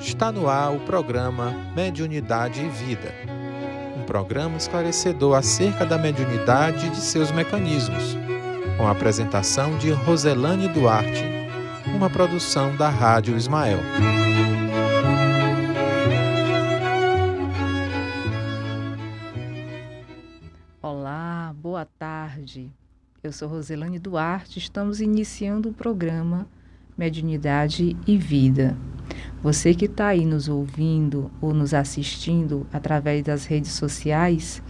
Está no ar o programa Mediunidade e Vida. Um programa esclarecedor acerca da mediunidade e de seus mecanismos. Com a apresentação de Roselane Duarte, uma produção da Rádio Ismael. Olá, boa tarde. Eu sou Roselane Duarte, estamos iniciando o programa Mediunidade e Vida. Você que está aí nos ouvindo ou nos assistindo através das redes sociais,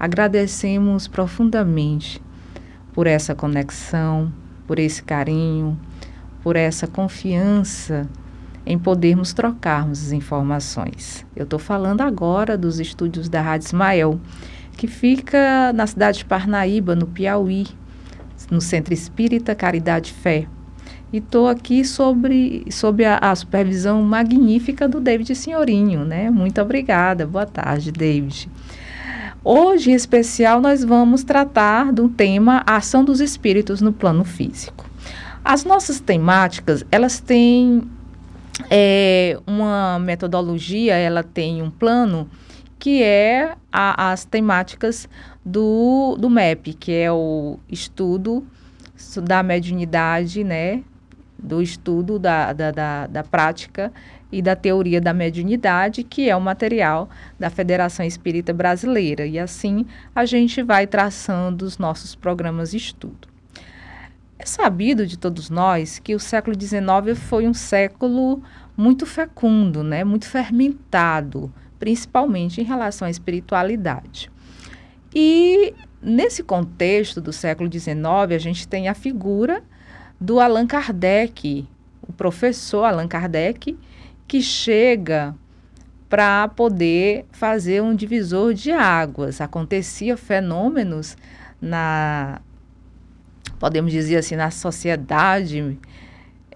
agradecemos profundamente por essa conexão, por esse carinho, por essa confiança em podermos trocarmos as informações. Eu estou falando agora dos estúdios da Rádio Ismael, que fica na cidade de Parnaíba, no Piauí, no Centro Espírita Caridade Fé. E estou aqui sobre, sobre a, a, supervisão magnífica do David Senhorinho, né? Muito obrigada. Boa tarde, David. Hoje, em especial, nós vamos tratar do tema a ação dos espíritos no plano físico. As nossas temáticas, elas têm é, uma metodologia, ela tem um plano que é a, as temáticas do, do MEP, que é o estudo da mediunidade, né, do estudo da, da, da, da prática e da teoria da mediunidade, que é o material da Federação Espírita Brasileira. E assim a gente vai traçando os nossos programas de estudo. É sabido de todos nós que o século XIX foi um século muito fecundo, né? muito fermentado, principalmente em relação à espiritualidade. E nesse contexto do século XIX, a gente tem a figura do Allan Kardec, o professor Allan Kardec, que chega para poder fazer um divisor de águas. Acontecia fenômenos na, podemos dizer assim, na sociedade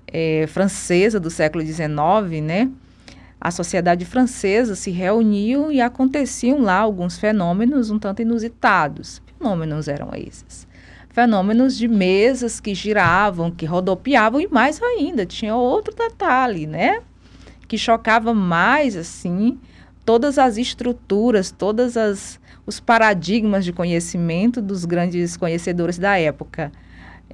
é, francesa do século XIX, né? A sociedade francesa se reuniu e aconteciam lá alguns fenômenos um tanto inusitados. Fenômenos eram esses fenômenos de mesas que giravam, que rodopiavam, e mais ainda, tinha outro detalhe, né? Que chocava mais, assim, todas as estruturas, todas as os paradigmas de conhecimento dos grandes conhecedores da época.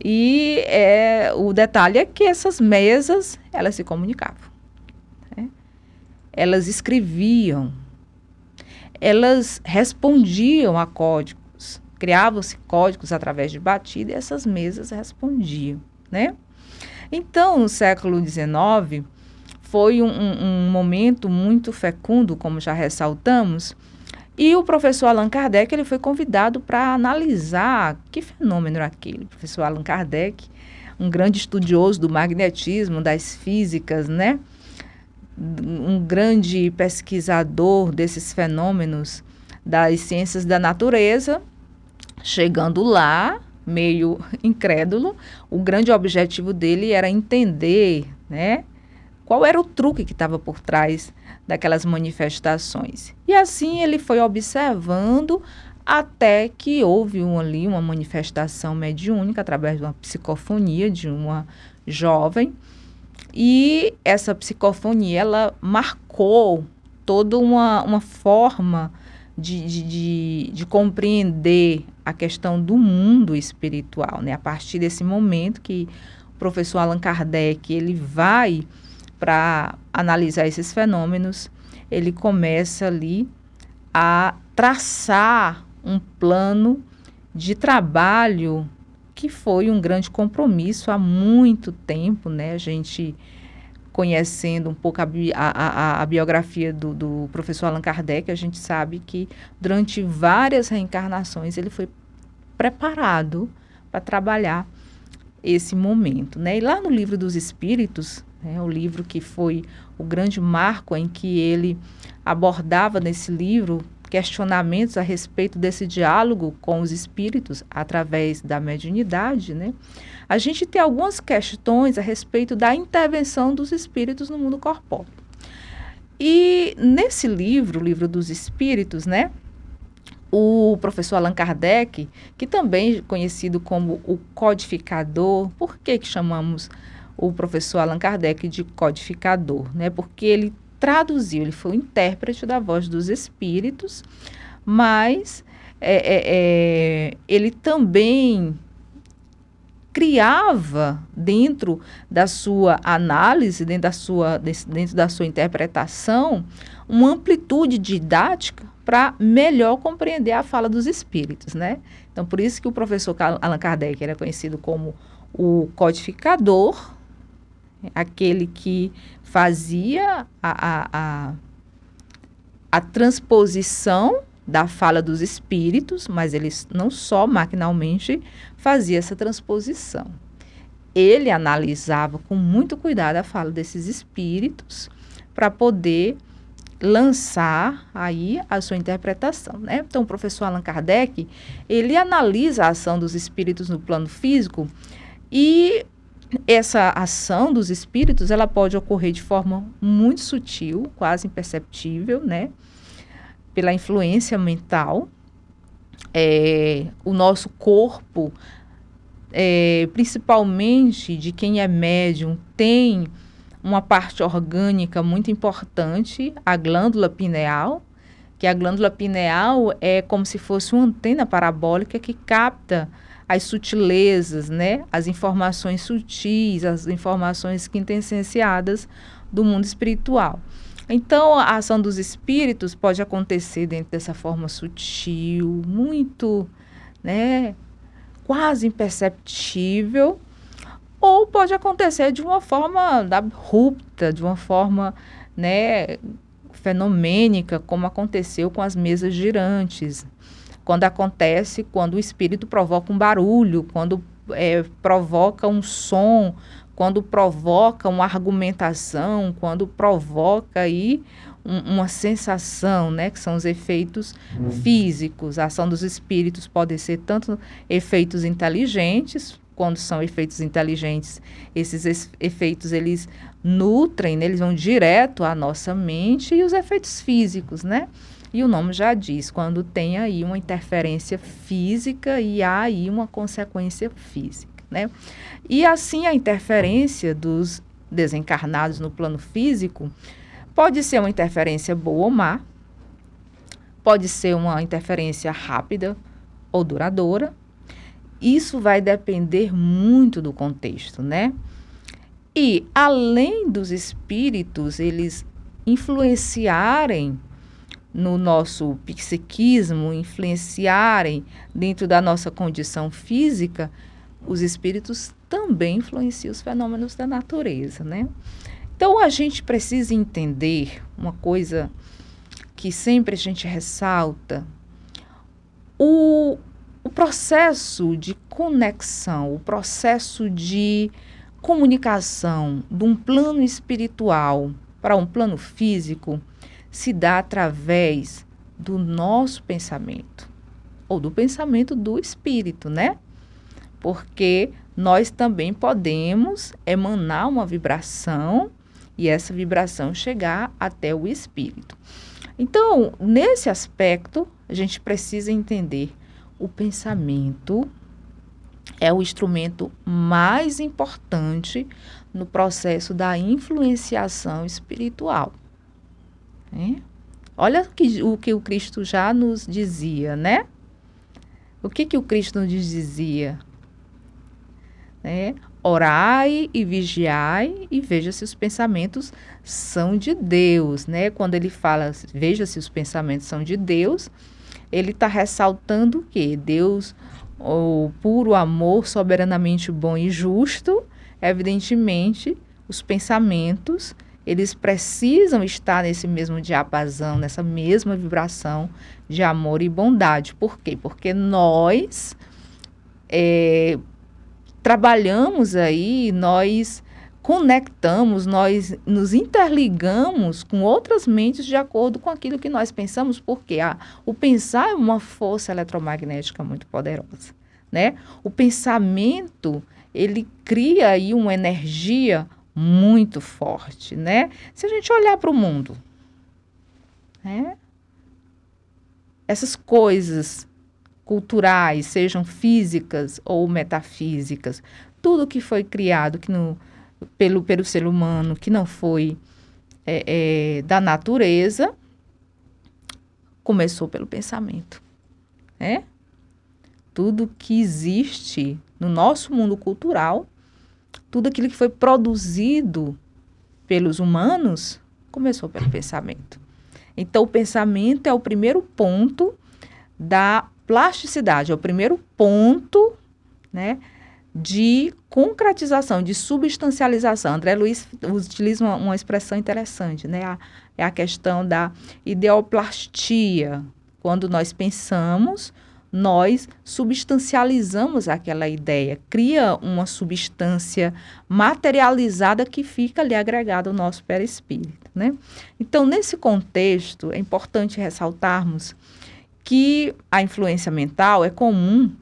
E é, o detalhe é que essas mesas, elas se comunicavam. Né? Elas escreviam, elas respondiam a código criavam-se códigos através de batida e essas mesas respondiam, né? Então, no século XIX, foi um, um, momento muito fecundo, como já ressaltamos, e o professor Allan Kardec ele foi convidado para analisar que fenômeno era aquele. O professor Allan Kardec, um grande estudioso do magnetismo, das físicas, né? Um grande pesquisador desses fenômenos das ciências da natureza, Chegando lá, meio incrédulo, o grande objetivo dele era entender, né, qual era o truque que estava por trás daquelas manifestações. E assim ele foi observando até que houve um, ali uma manifestação mediúnica através de uma psicofonia de uma jovem. E essa psicofonia ela marcou toda uma, uma forma de, de, de, de compreender a questão do mundo espiritual, né? A partir desse momento que o professor Allan Kardec ele vai para analisar esses fenômenos, ele começa ali a traçar um plano de trabalho que foi um grande compromisso há muito tempo, né? A gente conhecendo um pouco a, a, a biografia do, do, professor Allan Kardec, a gente sabe que durante várias reencarnações ele foi preparado para trabalhar esse momento. Né? E lá no livro dos Espíritos, né, o livro que foi o grande marco em que ele abordava nesse livro questionamentos a respeito desse diálogo com os espíritos através da mediunidade, né? A gente tem algumas questões a respeito da intervenção dos espíritos no mundo corpóreo. E nesse livro, o livro dos espíritos, né? O professor Allan Kardec, que também é conhecido como o codificador, por que, que chamamos o professor Allan Kardec de codificador? Né? Porque ele traduziu, ele foi o intérprete da voz dos espíritos, mas é, é, é, ele também criava dentro da sua análise, dentro da sua, dentro da sua interpretação, uma amplitude didática para melhor compreender a fala dos espíritos, né? Então, por isso que o professor Allan Kardec era conhecido como o codificador, aquele que fazia a, a, a, a transposição da fala dos espíritos, mas ele não só maquinalmente fazia essa transposição. Ele analisava com muito cuidado a fala desses espíritos para poder lançar aí a sua interpretação, né? Então, o professor Allan Kardec, ele analisa a ação dos espíritos no plano físico e essa ação dos espíritos, ela pode ocorrer de forma muito sutil, quase imperceptível, né? Pela influência mental. É, o nosso corpo, é, principalmente de quem é médium, tem uma parte orgânica muito importante, a glândula pineal, que a glândula pineal é como se fosse uma antena parabólica que capta as sutilezas, né? As informações sutis, as informações quintessenciadas do mundo espiritual. Então, a ação dos espíritos pode acontecer dentro dessa forma sutil, muito, né, quase imperceptível, ou pode acontecer de uma forma abrupta, de uma forma né, fenomênica, como aconteceu com as mesas girantes. Quando acontece, quando o espírito provoca um barulho, quando é, provoca um som, quando provoca uma argumentação, quando provoca aí um, uma sensação, né, que são os efeitos uhum. físicos. A ação dos espíritos pode ser tanto efeitos inteligentes, quando são efeitos inteligentes, esses efeitos eles nutrem, né? eles vão direto à nossa mente e os efeitos físicos, né? E o nome já diz, quando tem aí uma interferência física e há aí uma consequência física, né? E assim a interferência dos desencarnados no plano físico pode ser uma interferência boa ou má, pode ser uma interferência rápida ou duradoura, isso vai depender muito do contexto, né? E além dos espíritos, eles influenciarem no nosso psiquismo, influenciarem dentro da nossa condição física, os espíritos também influenciam os fenômenos da natureza, né? Então a gente precisa entender uma coisa que sempre a gente ressalta, o, o processo de conexão, o processo de comunicação de um plano espiritual para um plano físico se dá através do nosso pensamento ou do pensamento do espírito, né? Porque nós também podemos emanar uma vibração e essa vibração chegar até o espírito. Então, nesse aspecto, a gente precisa entender o pensamento é o instrumento mais importante no processo da influenciação espiritual. Né? Olha o que, o que o Cristo já nos dizia, né? O que, que o Cristo nos dizia? Né? Orai e vigiai e veja se os pensamentos são de Deus, né? Quando ele fala, veja se os pensamentos são de Deus, ele está ressaltando que Deus, o puro amor, soberanamente bom e justo, evidentemente, os pensamentos, eles precisam estar nesse mesmo diapasão, nessa mesma vibração de amor e bondade. Por quê? Porque nós é, trabalhamos aí, nós conectamos, nós nos interligamos com outras mentes de acordo com aquilo que nós pensamos, porque ah, o pensar é uma força eletromagnética muito poderosa, né? O pensamento, ele cria aí uma energia muito forte, né? Se a gente olhar para o mundo, né? Essas coisas culturais, sejam físicas ou metafísicas, tudo que foi criado que no pelo, pelo ser humano, que não foi é, é, da natureza começou pelo pensamento. Né? Tudo que existe no nosso mundo cultural, tudo aquilo que foi produzido pelos humanos, começou pelo pensamento. Então, o pensamento é o primeiro ponto da plasticidade, é o primeiro ponto né, de concretização, de substancialização. André Luiz utiliza uma, uma expressão interessante, né? A, é a questão da ideoplastia. Quando nós pensamos, nós substancializamos aquela ideia, cria uma substância materializada que fica ali agregada ao nosso perispírito, né? Então, nesse contexto, é importante ressaltarmos que a influência mental é comum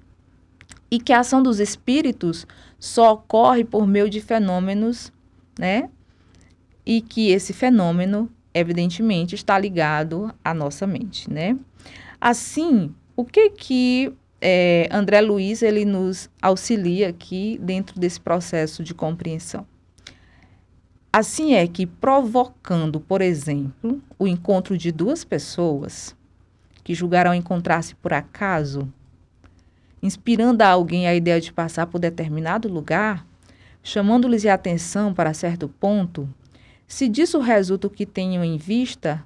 e que a ação dos espíritos só ocorre por meio de fenômenos, né? E que esse fenômeno, evidentemente, está ligado à nossa mente, né? Assim, o que que é, André Luiz ele nos auxilia aqui dentro desse processo de compreensão? Assim é que, provocando, por exemplo, o encontro de duas pessoas que julgarão encontrar-se por acaso, inspirando a alguém a ideia de passar por determinado lugar, chamando-lhes a atenção para certo ponto, se disso resulta o que tenham em vista,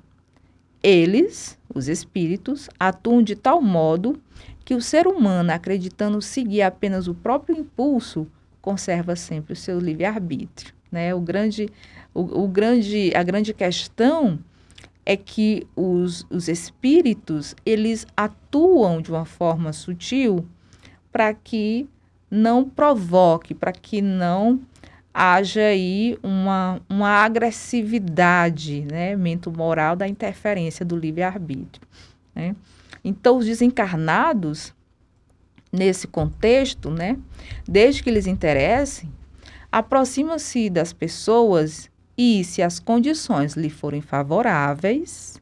eles, os espíritos, atuam de tal modo que o ser humano, acreditando seguir apenas o próprio impulso, conserva sempre o seu livre-arbítrio. Né? O grande, o, o, grande, a grande questão é que os, os espíritos eles atuam de uma forma sutil para que não provoque, para que não haja aí uma, uma agressividade, né, mento-moral da interferência do livre-arbítrio. Né? Então, os desencarnados, nesse contexto, né, desde que lhes interessem, aproximam-se das pessoas e, se as condições lhe forem favoráveis,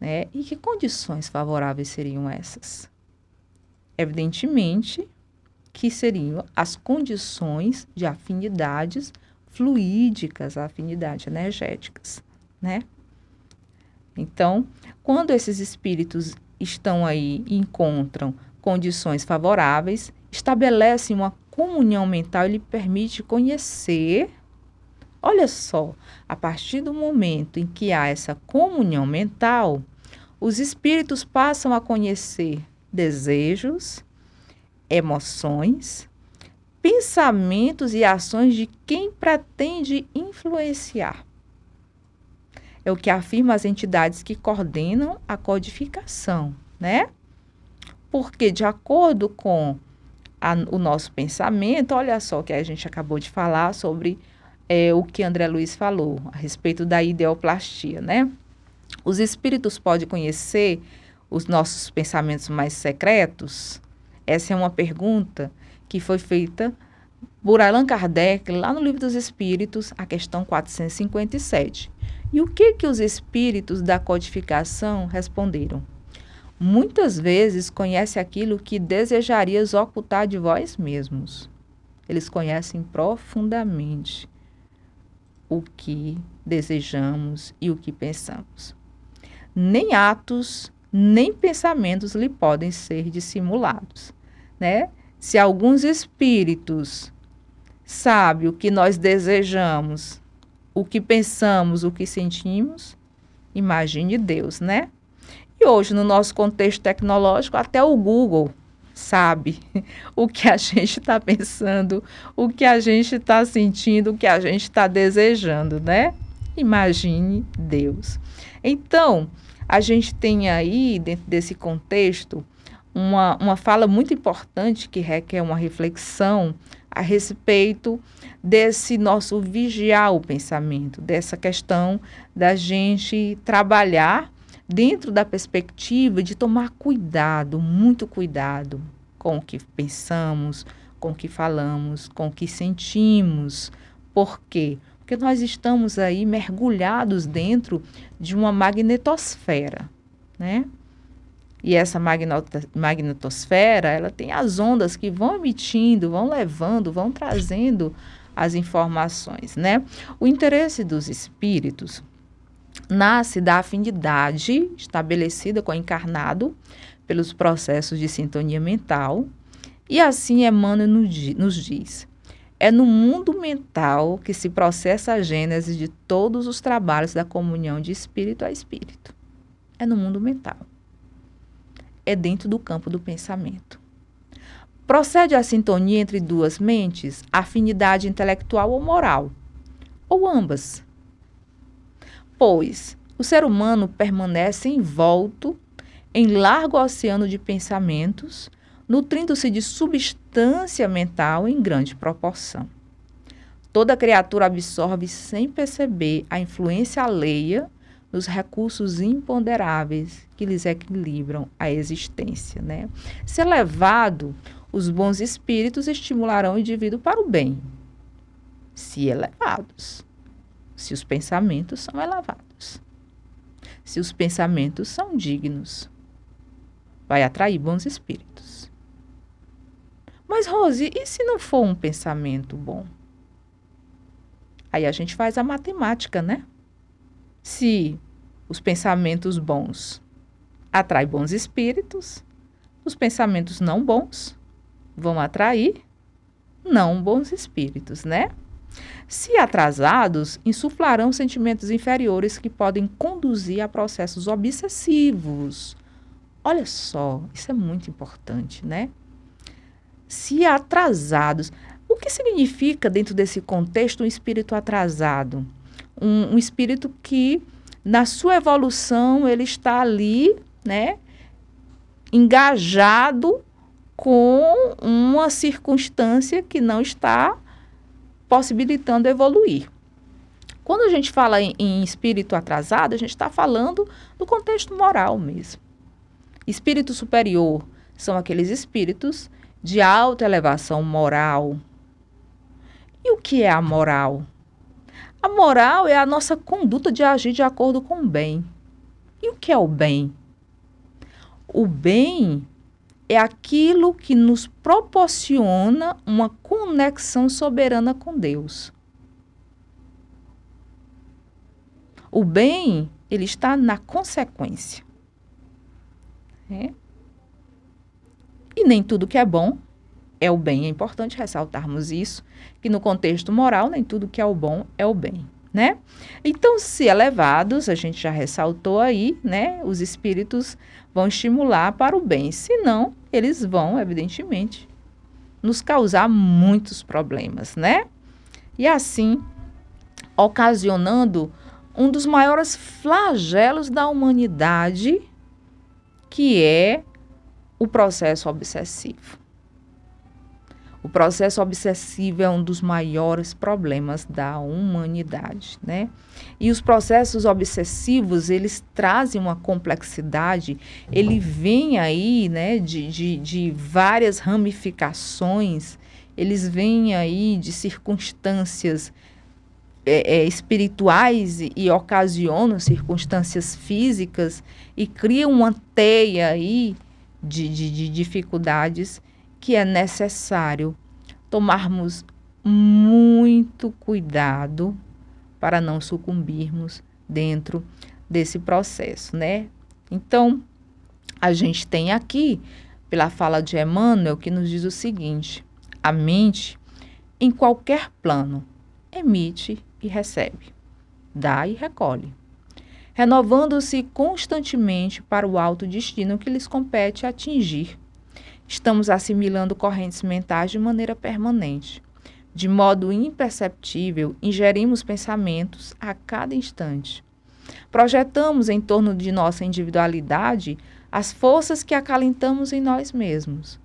né, e que condições favoráveis seriam essas? Evidentemente que seriam as condições de afinidades fluídicas, afinidades energéticas, né? Então, quando esses espíritos estão aí e encontram condições favoráveis, estabelecem uma comunhão mental e lhe permite conhecer. Olha só, a partir do momento em que há essa comunhão mental, os espíritos passam a conhecer desejos, emoções, pensamentos e ações de quem pretende influenciar. É o que afirma as entidades que coordenam a codificação, né? Porque, de acordo com a, o nosso pensamento, olha só que a gente acabou de falar sobre é, o que André Luiz falou a respeito da ideoplastia, né? Os espíritos podem conhecer os nossos pensamentos mais secretos? Essa é uma pergunta que foi feita por Allan Kardec lá no Livro dos Espíritos, a questão 457. E o que que os espíritos da codificação responderam? Muitas vezes conhece aquilo que desejarias ocultar de vós mesmos. Eles conhecem profundamente o que desejamos e o que pensamos. Nem atos nem pensamentos lhe podem ser dissimulados, né? Se alguns espíritos sabem o que nós desejamos, o que pensamos, o que sentimos, imagine Deus, né? E hoje, no nosso contexto tecnológico, até o Google sabe o que a gente está pensando, o que a gente está sentindo, o que a gente está desejando, né? Imagine Deus. Então, a gente tem aí, dentro desse contexto, uma, uma fala muito importante que requer uma reflexão a respeito desse nosso vigiar o pensamento, dessa questão da gente trabalhar dentro da perspectiva de tomar cuidado, muito cuidado com o que pensamos, com o que falamos, com o que sentimos. Por quê? Porque nós estamos aí mergulhados dentro de uma magnetosfera, né? E essa magnetosfera, ela tem as ondas que vão emitindo, vão levando, vão trazendo as informações, né? O interesse dos espíritos nasce da afinidade estabelecida com o encarnado pelos processos de sintonia mental. E assim Emmanuel nos diz: é no mundo mental que se processa a gênese de todos os trabalhos da comunhão de espírito a espírito. É no mundo mental. É dentro do campo do pensamento. Procede a sintonia entre duas mentes, afinidade intelectual ou moral, ou ambas. Pois o ser humano permanece envolto em largo oceano de pensamentos, nutrindo-se de substância mental em grande proporção. Toda criatura absorve sem perceber a influência alheia nos recursos imponderáveis que lhes equilibram a existência. Né? Se elevado, os bons espíritos estimularão o indivíduo para o bem, se elevados, se os pensamentos são elevados, se os pensamentos são dignos, vai atrair bons espíritos. Mas, Rose, e se não for um pensamento bom? Aí a gente faz a matemática, né? Se os pensamentos bons atraem bons espíritos, os pensamentos não bons vão atrair não bons espíritos, né? Se atrasados, insuflarão sentimentos inferiores que podem conduzir a processos obsessivos. Olha só, isso é muito importante, né? Se atrasados, o que significa dentro desse contexto um espírito atrasado? Um, um espírito que na sua evolução ele está ali, né, engajado com uma circunstância que não está possibilitando evoluir. Quando a gente fala em, em espírito atrasado, a gente está falando do contexto moral mesmo. Espírito superior são aqueles espíritos de alta elevação moral. E o que é a moral? A moral é a nossa conduta de agir de acordo com o bem. E o que é o bem? O bem é aquilo que nos proporciona uma conexão soberana com Deus. O bem, ele está na consequência. É? E nem tudo que é bom é o bem. É importante ressaltarmos isso, que no contexto moral, nem tudo que é o bom é o bem. Né? Então, se elevados, a gente já ressaltou aí, né? Os espíritos vão estimular para o bem. Se não, eles vão, evidentemente, nos causar muitos problemas, né? E assim, ocasionando um dos maiores flagelos da humanidade, que é o processo obsessivo. O processo obsessivo é um dos maiores problemas da humanidade, né? E os processos obsessivos, eles trazem uma complexidade, ele vem aí, né, de, de, de várias ramificações, eles vêm aí de circunstâncias é, é, espirituais e, e, ocasionam circunstâncias físicas e criam uma teia aí de, de, de dificuldades que é necessário tomarmos muito cuidado para não sucumbirmos dentro desse processo, né? Então, a gente tem aqui, pela fala de Emmanuel, que nos diz o seguinte: a mente, em qualquer plano, emite e recebe, dá e recolhe, renovando-se constantemente para o alto destino que lhes compete atingir estamos assimilando correntes mentais de maneira permanente. De modo imperceptível, ingerimos pensamentos a cada instante. Projetamos em torno de nossa individualidade as forças que acalentamos em nós mesmos.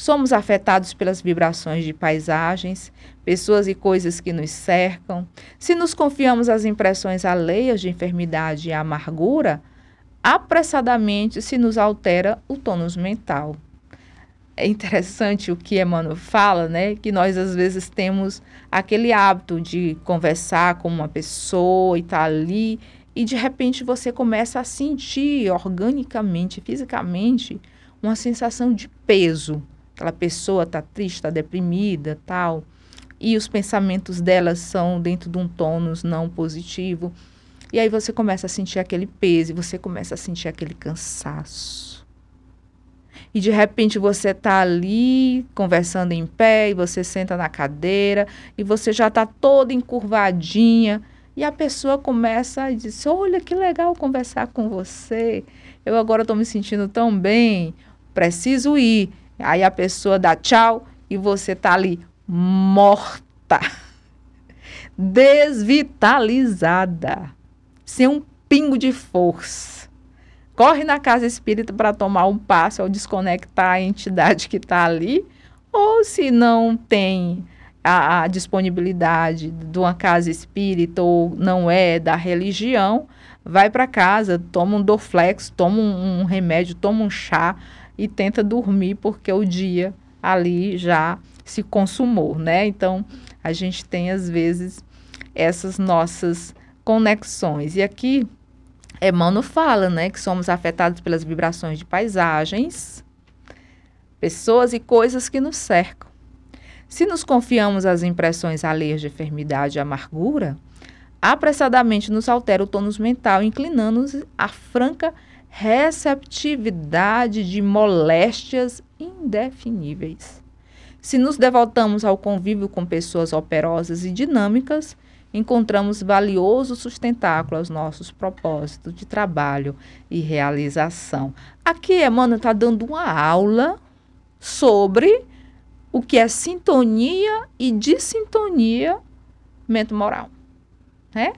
Somos afetados pelas vibrações de paisagens, pessoas e coisas que nos cercam. Se nos confiamos às impressões alheias de enfermidade e amargura, apressadamente se nos altera o tônus mental é interessante o que Emmanuel fala, né? Que nós às vezes temos aquele hábito de conversar com uma pessoa e tá ali e de repente você começa a sentir organicamente, fisicamente, uma sensação de peso. Aquela pessoa tá triste, está deprimida, tal, e os pensamentos delas são dentro de um tônus não positivo. E aí você começa a sentir aquele peso, você começa a sentir aquele cansaço. E de repente você está ali conversando em pé, e você senta na cadeira, e você já está toda encurvadinha, e a pessoa começa a dizer: Olha que legal conversar com você. Eu agora estou me sentindo tão bem, preciso ir. Aí a pessoa dá tchau e você está ali morta, desvitalizada sem um pingo de força. Corre na casa espírita para tomar um passo ao desconectar a entidade que está ali, ou se não tem a, a, disponibilidade de uma casa espírita ou não é da religião, vai para casa, toma um Dorflex, toma um, um remédio, toma um chá e tenta dormir porque o dia ali já se consumou, né? Então, a gente tem às vezes essas nossas conexões. E aqui Emmanuel fala, né, que somos afetados pelas vibrações de paisagens, pessoas e coisas que nos cercam. Se nos confiamos às impressões alheias de enfermidade e amargura, apressadamente nos altera o tônus mental, inclinando-nos à franca receptividade de moléstias indefiníveis. Se nos devotamos ao convívio com pessoas operosas e dinâmicas, encontramos valioso sustentáculo aos nossos propósitos de trabalho e realização. Aqui, Emmanuel está dando uma aula sobre o que é sintonia e dissintonia mente-moral. Né?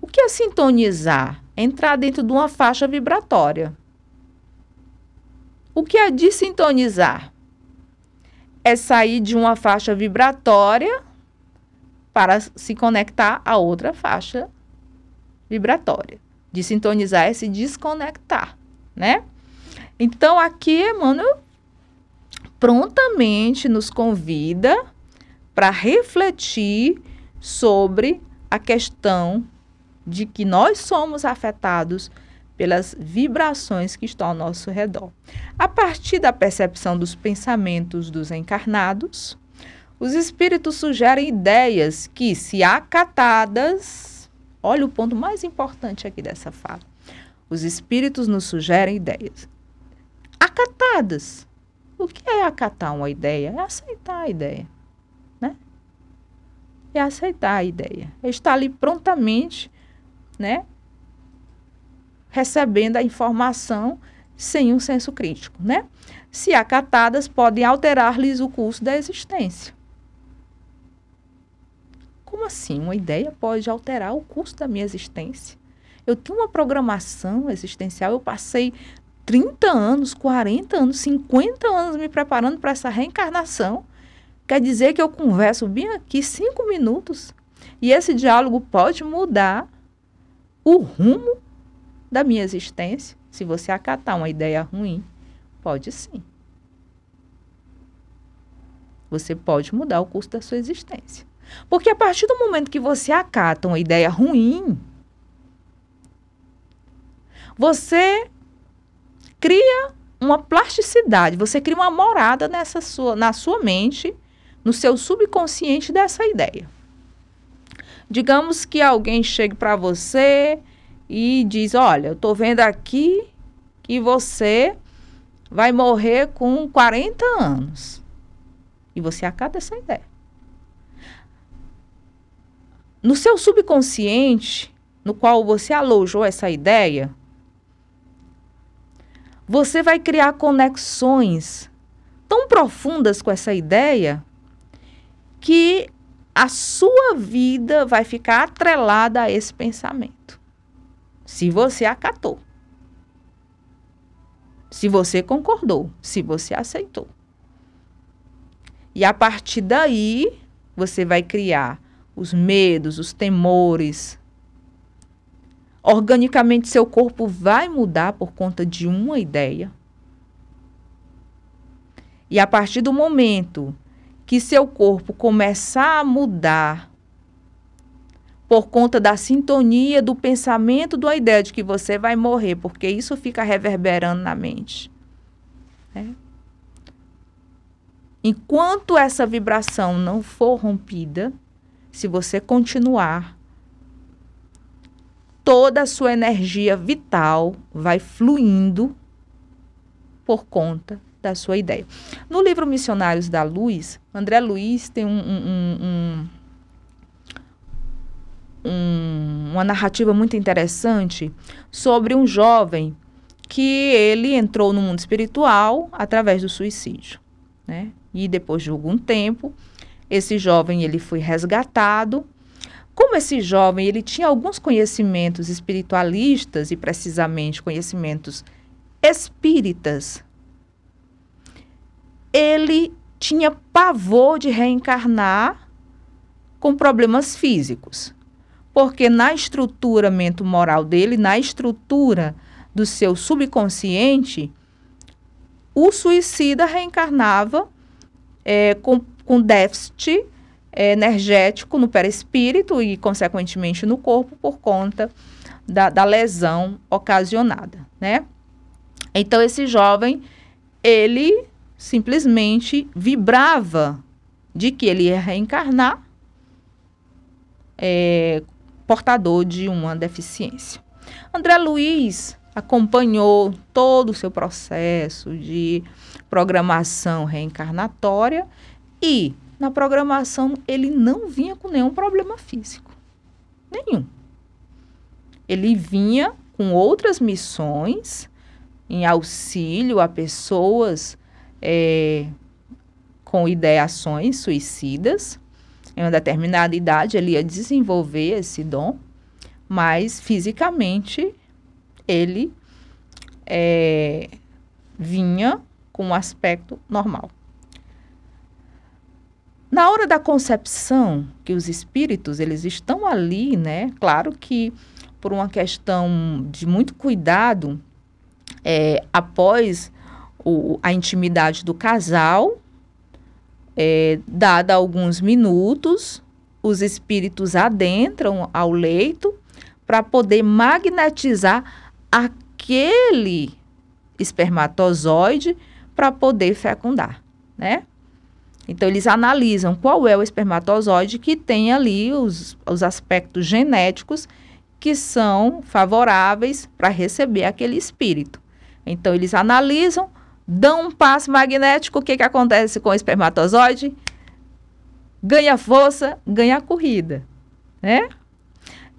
O que é sintonizar? Entrar dentro de uma faixa vibratória. O que é desintonizar? É sair de uma faixa vibratória para se conectar a outra faixa vibratória. De sintonizar é se desconectar, né? Então aqui Emmanuel prontamente nos convida para refletir sobre a questão de que nós somos afetados pelas vibrações que estão ao nosso redor. A partir da percepção dos pensamentos dos encarnados, os espíritos sugerem ideias que, se acatadas, olha o ponto mais importante aqui dessa fala. Os espíritos nos sugerem ideias acatadas. O que é acatar uma ideia? É aceitar a ideia, né? É aceitar a ideia. É estar ali prontamente, né? Recebendo a informação sem um senso crítico, né? Se acatadas, podem alterar-lhes o curso da existência. Como assim? Uma ideia pode alterar o curso da minha existência? Eu tenho uma programação existencial, eu passei 30 anos, 40 anos, 50 anos me preparando para essa reencarnação. Quer dizer que eu converso bem aqui cinco minutos e esse diálogo pode mudar o rumo da minha existência. Se você acatar uma ideia ruim, pode sim. Você pode mudar o curso da sua existência. Porque a partir do momento que você acata uma ideia ruim, você cria uma plasticidade, você cria uma morada nessa sua, na sua mente, no seu subconsciente dessa ideia. Digamos que alguém chegue para você e diz: Olha, eu estou vendo aqui que você vai morrer com 40 anos. E você acata essa ideia. No seu subconsciente, no qual você alojou essa ideia, você vai criar conexões tão profundas com essa ideia que a sua vida vai ficar atrelada a esse pensamento. Se você acatou. Se você concordou, se você aceitou. E a partir daí, você vai criar os medos, os temores. Organicamente, seu corpo vai mudar por conta de uma ideia. E a partir do momento que seu corpo começar a mudar por conta da sintonia do pensamento da ideia de que você vai morrer, porque isso fica reverberando na mente. Né? Enquanto essa vibração não for rompida, se você continuar toda a sua energia vital vai fluindo por conta da sua ideia. No livro Missionários da Luz, André Luiz tem um, um, um, uma narrativa muito interessante sobre um jovem que ele entrou no mundo espiritual através do suicídio, né? E depois de algum tempo, esse jovem ele foi resgatado. Como esse jovem ele tinha alguns conhecimentos espiritualistas e precisamente conhecimentos espíritas, ele tinha pavor de reencarnar com problemas físicos. Porque na estrutura moral dele, na estrutura do seu subconsciente, o suicida reencarnava é, com, com déficit é, energético no perispírito e, consequentemente, no corpo por conta da, da lesão ocasionada, né? Então, esse jovem, ele simplesmente vibrava de que ele ia reencarnar é, portador de uma deficiência. André Luiz acompanhou todo o seu processo de programação reencarnatória e na programação ele não vinha com nenhum problema físico. Nenhum. Ele vinha com outras missões em auxílio a pessoas é, com ideações suicidas. Em uma determinada idade, ele ia desenvolver esse dom, mas fisicamente ele é, vinha com um aspecto normal. Na hora da concepção, que os espíritos eles estão ali, né? Claro que por uma questão de muito cuidado, é, após o, a intimidade do casal, é, dada alguns minutos, os espíritos adentram ao leito para poder magnetizar aquele espermatozoide para poder fecundar, né? Então, eles analisam qual é o espermatozoide que tem ali os, os aspectos genéticos que são favoráveis para receber aquele espírito. Então, eles analisam, dão um passo magnético, o que, que acontece com o espermatozoide? Ganha força, ganha corrida, né?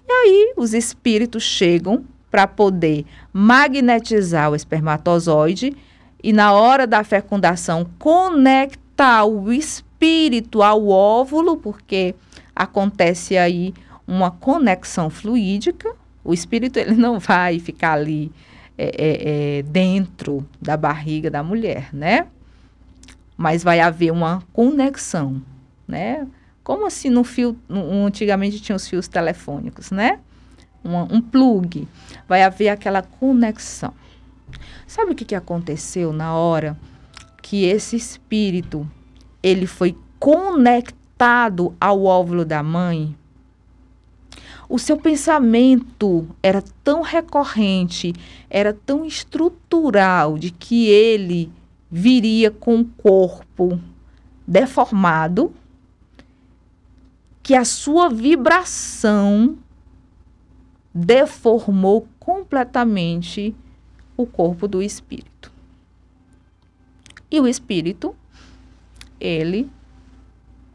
E aí os espíritos chegam para poder magnetizar o espermatozoide e na hora da fecundação conectar o espírito ao óvulo, porque acontece aí uma conexão fluídica. O espírito ele não vai ficar ali é, é, é, dentro da barriga da mulher, né? Mas vai haver uma conexão, né? Como assim no fio, no, antigamente tinha os fios telefônicos, né? Um, um plug. Vai haver aquela conexão. Sabe o que, que aconteceu na hora que esse espírito ele foi conectado ao óvulo da mãe? O seu pensamento era tão recorrente, era tão estrutural de que ele viria com o corpo deformado, que a sua vibração deformou completamente o corpo do espírito. E o espírito, ele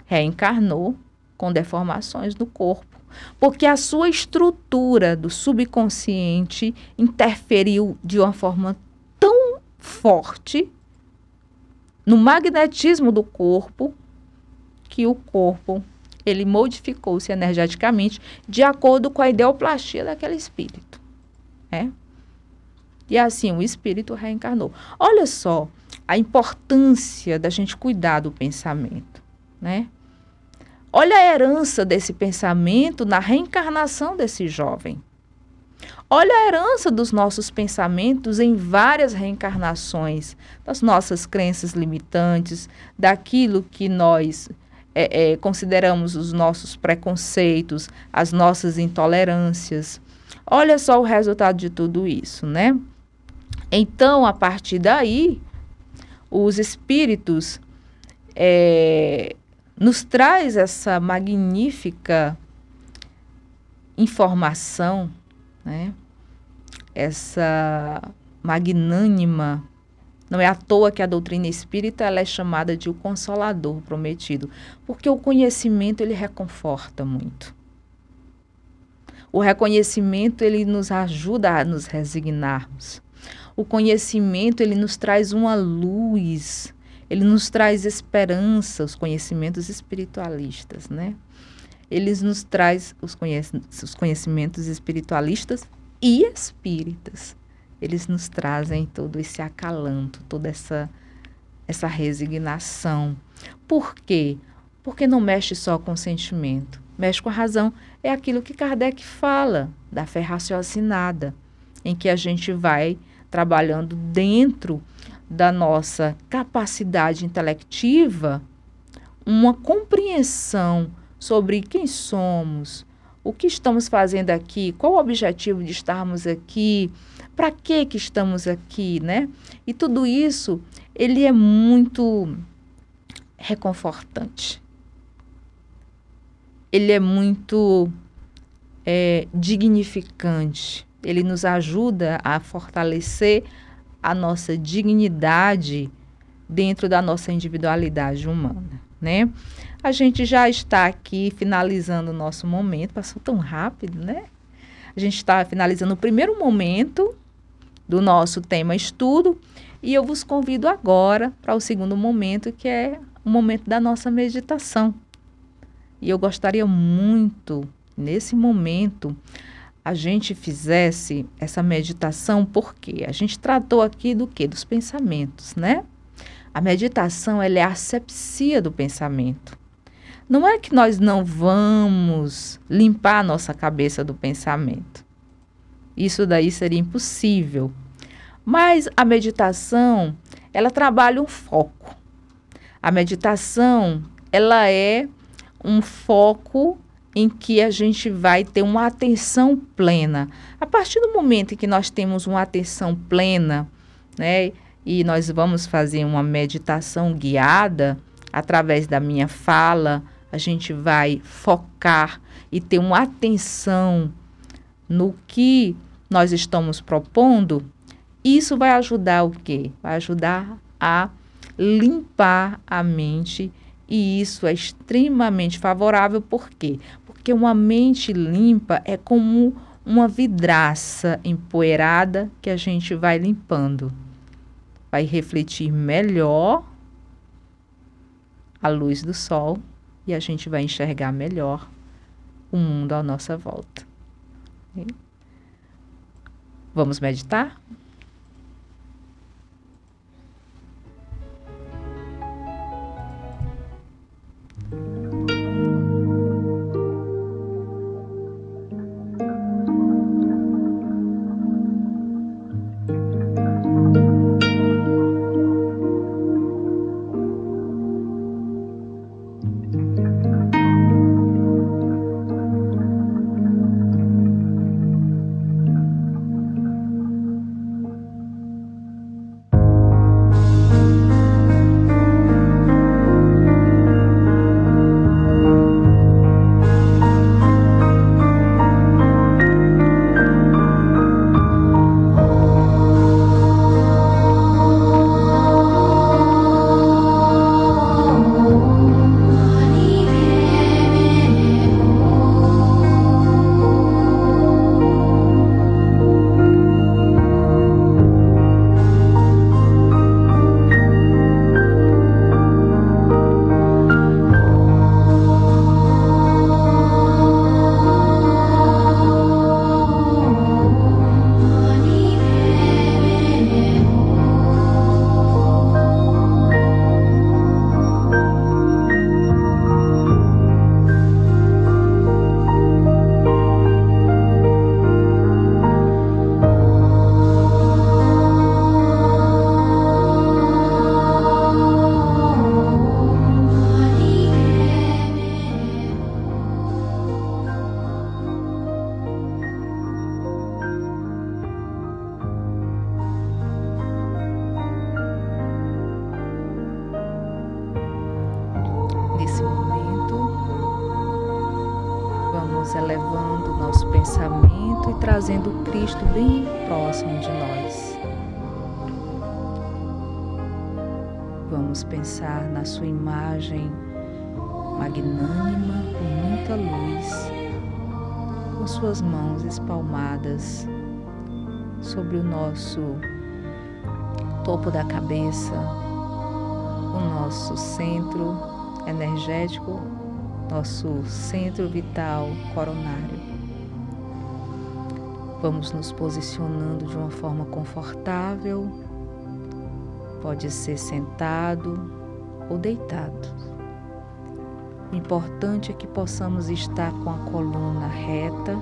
reencarnou com deformações no corpo porque a sua estrutura do subconsciente interferiu de uma forma tão forte no magnetismo do corpo que o corpo ele modificou-se energeticamente de acordo com a ideoplastia daquele espírito, né? E assim o espírito reencarnou. Olha só a importância da gente cuidar do pensamento, né? Olha a herança desse pensamento na reencarnação desse jovem. Olha a herança dos nossos pensamentos em várias reencarnações, das nossas crenças limitantes, daquilo que nós é, é, consideramos os nossos preconceitos, as nossas intolerâncias. Olha só o resultado de tudo isso, né? Então, a partir daí, os espíritos é, nos traz essa magnífica informação né? Essa magnânima não é à toa que a doutrina espírita ela é chamada de o consolador prometido, porque o conhecimento ele reconforta muito. O reconhecimento ele nos ajuda a nos resignarmos. O conhecimento ele nos traz uma luz, ele nos traz esperança, os conhecimentos espiritualistas, né? Eles nos traz os, conhec os conhecimentos espiritualistas e espíritas eles nos trazem todo esse acalanto, toda essa, essa resignação. Por quê? Porque não mexe só com o sentimento, mexe com a razão. É aquilo que Kardec fala da fé raciocinada, em que a gente vai trabalhando dentro da nossa capacidade intelectiva uma compreensão sobre quem somos, o que estamos fazendo aqui, qual o objetivo de estarmos aqui, para que que estamos aqui, né? E tudo isso, ele é muito reconfortante. Ele é muito é, dignificante. Ele nos ajuda a fortalecer a nossa dignidade dentro da nossa individualidade humana, né? A gente já está aqui finalizando o nosso momento, passou tão rápido, né? A gente está finalizando o primeiro momento do nosso tema estudo. E eu vos convido agora para o segundo momento, que é o momento da nossa meditação. E eu gostaria muito, nesse momento, a gente fizesse essa meditação, porque a gente tratou aqui do que? Dos pensamentos, né? A meditação ela é a asepsia do pensamento. Não é que nós não vamos limpar a nossa cabeça do pensamento. Isso daí seria impossível. Mas a meditação, ela trabalha um foco. A meditação, ela é um foco em que a gente vai ter uma atenção plena. A partir do momento em que nós temos uma atenção plena, né, e nós vamos fazer uma meditação guiada através da minha fala, a gente vai focar e ter uma atenção no que nós estamos propondo, isso vai ajudar o quê? Vai ajudar a limpar a mente e isso é extremamente favorável, por quê? Porque uma mente limpa é como uma vidraça empoeirada que a gente vai limpando. Vai refletir melhor a luz do sol e a gente vai enxergar melhor o mundo à nossa volta. Vamos meditar? Trazendo Cristo bem próximo de nós. Vamos pensar na sua imagem magnânima com muita luz, com suas mãos espalmadas sobre o nosso topo da cabeça, o nosso centro energético, nosso centro vital coronário. Vamos nos posicionando de uma forma confortável, pode ser sentado ou deitado. O importante é que possamos estar com a coluna reta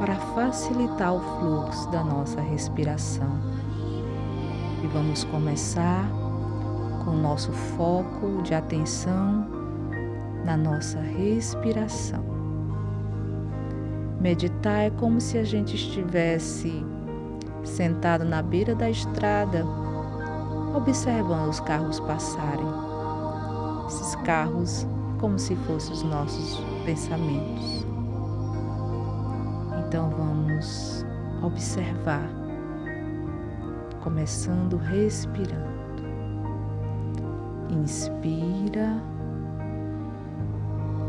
para facilitar o fluxo da nossa respiração. E vamos começar com o nosso foco de atenção na nossa respiração. Meditar é como se a gente estivesse sentado na beira da estrada, observando os carros passarem. Esses carros como se fossem os nossos pensamentos. Então vamos observar, começando respirando. Inspira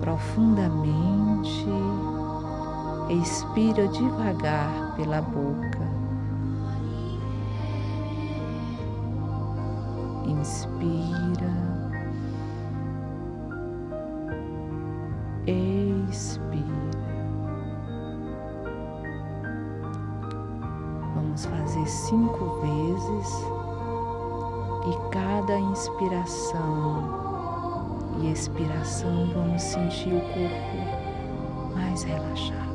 profundamente, expira devagar pela boca. Inspira, expira. Vamos fazer cinco vezes e cada inspiração e expiração, vamos sentir o corpo mais relaxado.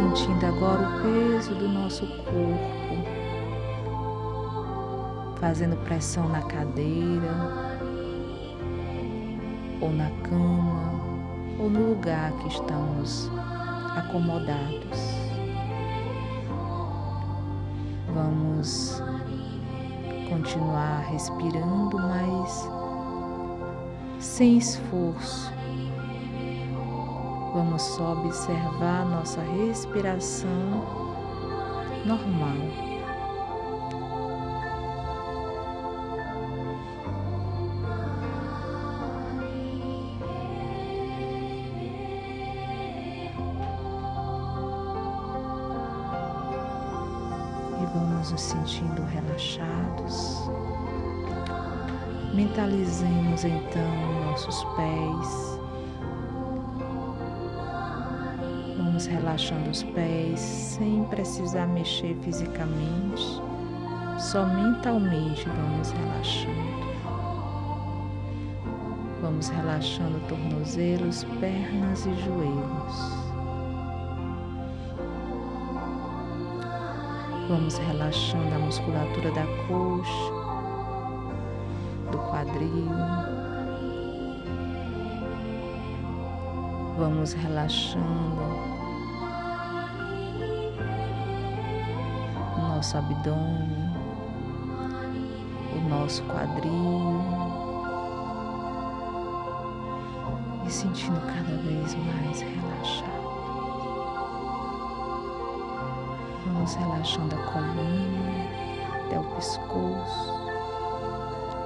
Sentindo agora o peso do nosso corpo, fazendo pressão na cadeira, ou na cama, ou no lugar que estamos acomodados. Vamos continuar respirando, mas sem esforço. Vamos só observar nossa respiração normal. E vamos nos sentindo relaxados. Mentalizemos então nossos pés. Relaxando os pés sem precisar mexer fisicamente, só mentalmente vamos relaxando. Vamos relaxando tornozelos, pernas e joelhos. Vamos relaxando a musculatura da coxa, do quadril. Vamos relaxando nosso abdômen, o nosso quadril e sentindo cada vez mais relaxado. Vamos relaxando a coluna até o pescoço,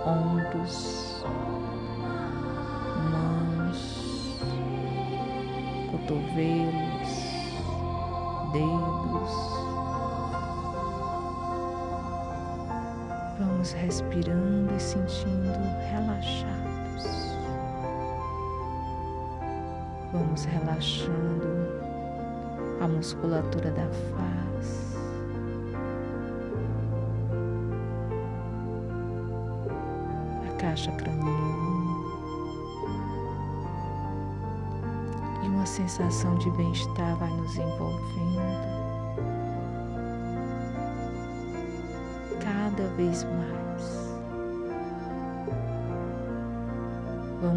ombros, mãos, cotovelos, dedos. Respirando e sentindo relaxados. Vamos relaxando a musculatura da face. A caixa craniana. E uma sensação de bem-estar vai nos envolvendo. Cada vez mais.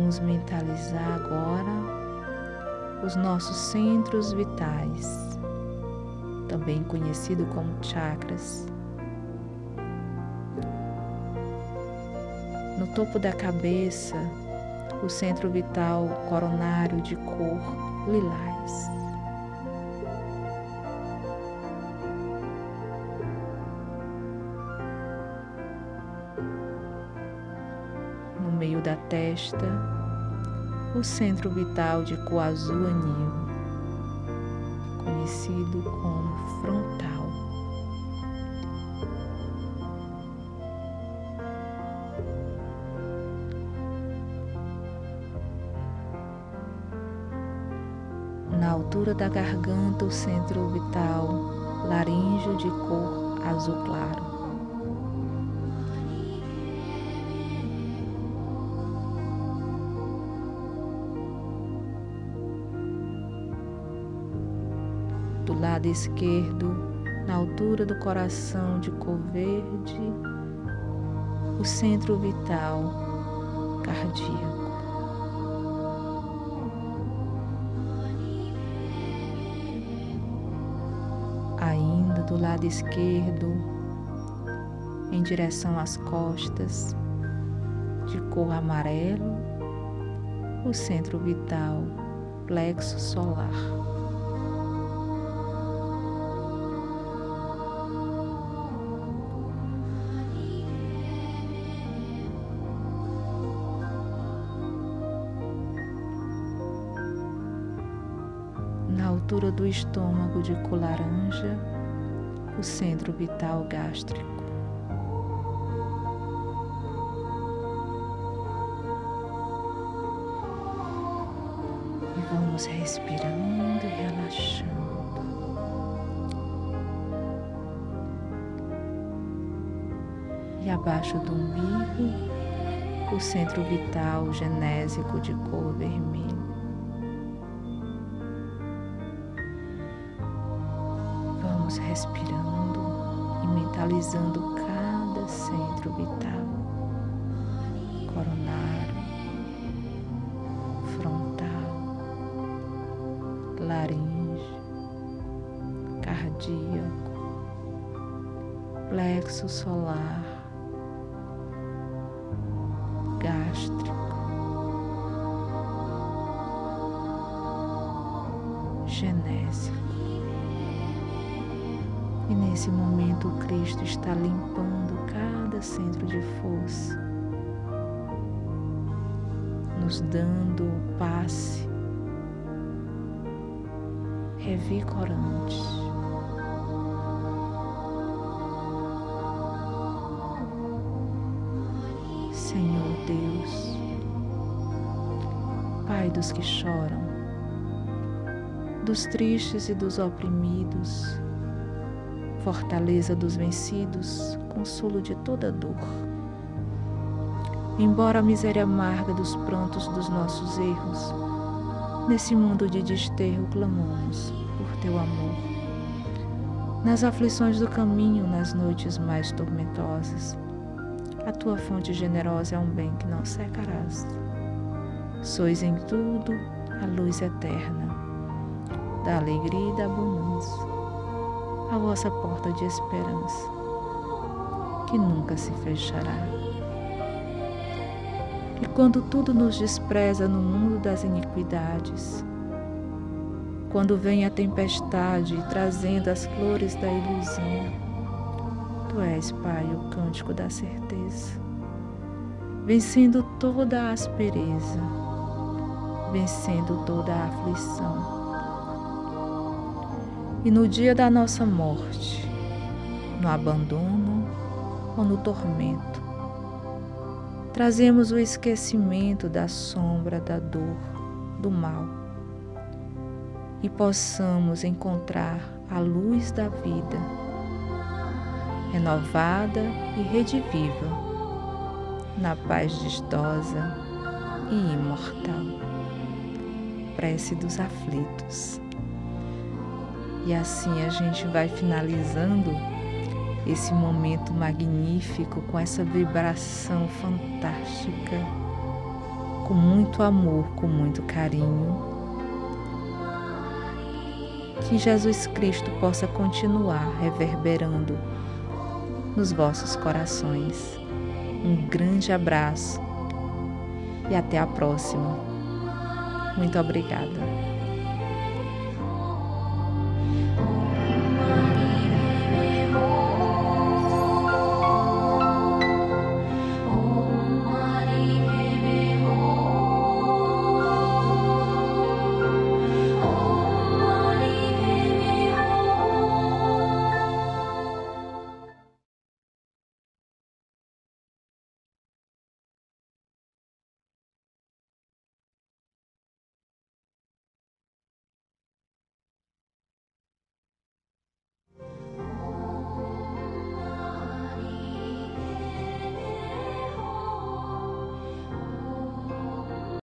Vamos mentalizar agora os nossos centros vitais, também conhecido como chakras. No topo da cabeça, o centro vital coronário de cor lilás. No meio da testa, o centro vital de cor azul anil, conhecido como frontal. Na altura da garganta, o centro vital laríngeo de cor azul claro. Lado esquerdo, na altura do coração de cor verde, o centro vital cardíaco. Ainda do lado esquerdo, em direção às costas, de cor amarelo, o centro vital plexo solar. Altura do estômago de cor laranja, o centro vital gástrico. E vamos respirando e relaxando. E abaixo do umbigo, o centro vital genésico de cor vermelha. Mentalizando cada centro vital, coronário, frontal, laringe, cardíaco, plexo solar, nesse momento o Cristo está limpando cada centro de força, nos dando o passe revigorante. Senhor Deus, Pai dos que choram, dos tristes e dos oprimidos, fortaleza dos vencidos, consolo de toda dor. Embora a miséria amarga dos prantos dos nossos erros, nesse mundo de desterro clamamos por teu amor. Nas aflições do caminho, nas noites mais tormentosas, a tua fonte generosa é um bem que não secarás. Sois em tudo a luz eterna, da alegria e da abundância a vossa porta de esperança, que nunca se fechará. E quando tudo nos despreza no mundo das iniquidades, quando vem a tempestade trazendo as flores da ilusão, Tu és, Pai, o cântico da certeza, vencendo toda a aspereza, vencendo toda a aflição E no dia da nossa morte, no abandono ou no tormento, trazemos o esquecimento da sombra, da dor, do mal e possamos encontrar a luz da vida, renovada e rediviva, na paz distosa e imortal. Prece dos aflitos. E assim a gente vai finalizando esse momento magnífico com essa vibração fantástica, com muito amor, com muito carinho. Que Jesus Cristo possa continuar reverberando nos vossos corações. Um grande abraço e até a próxima. Muito obrigada.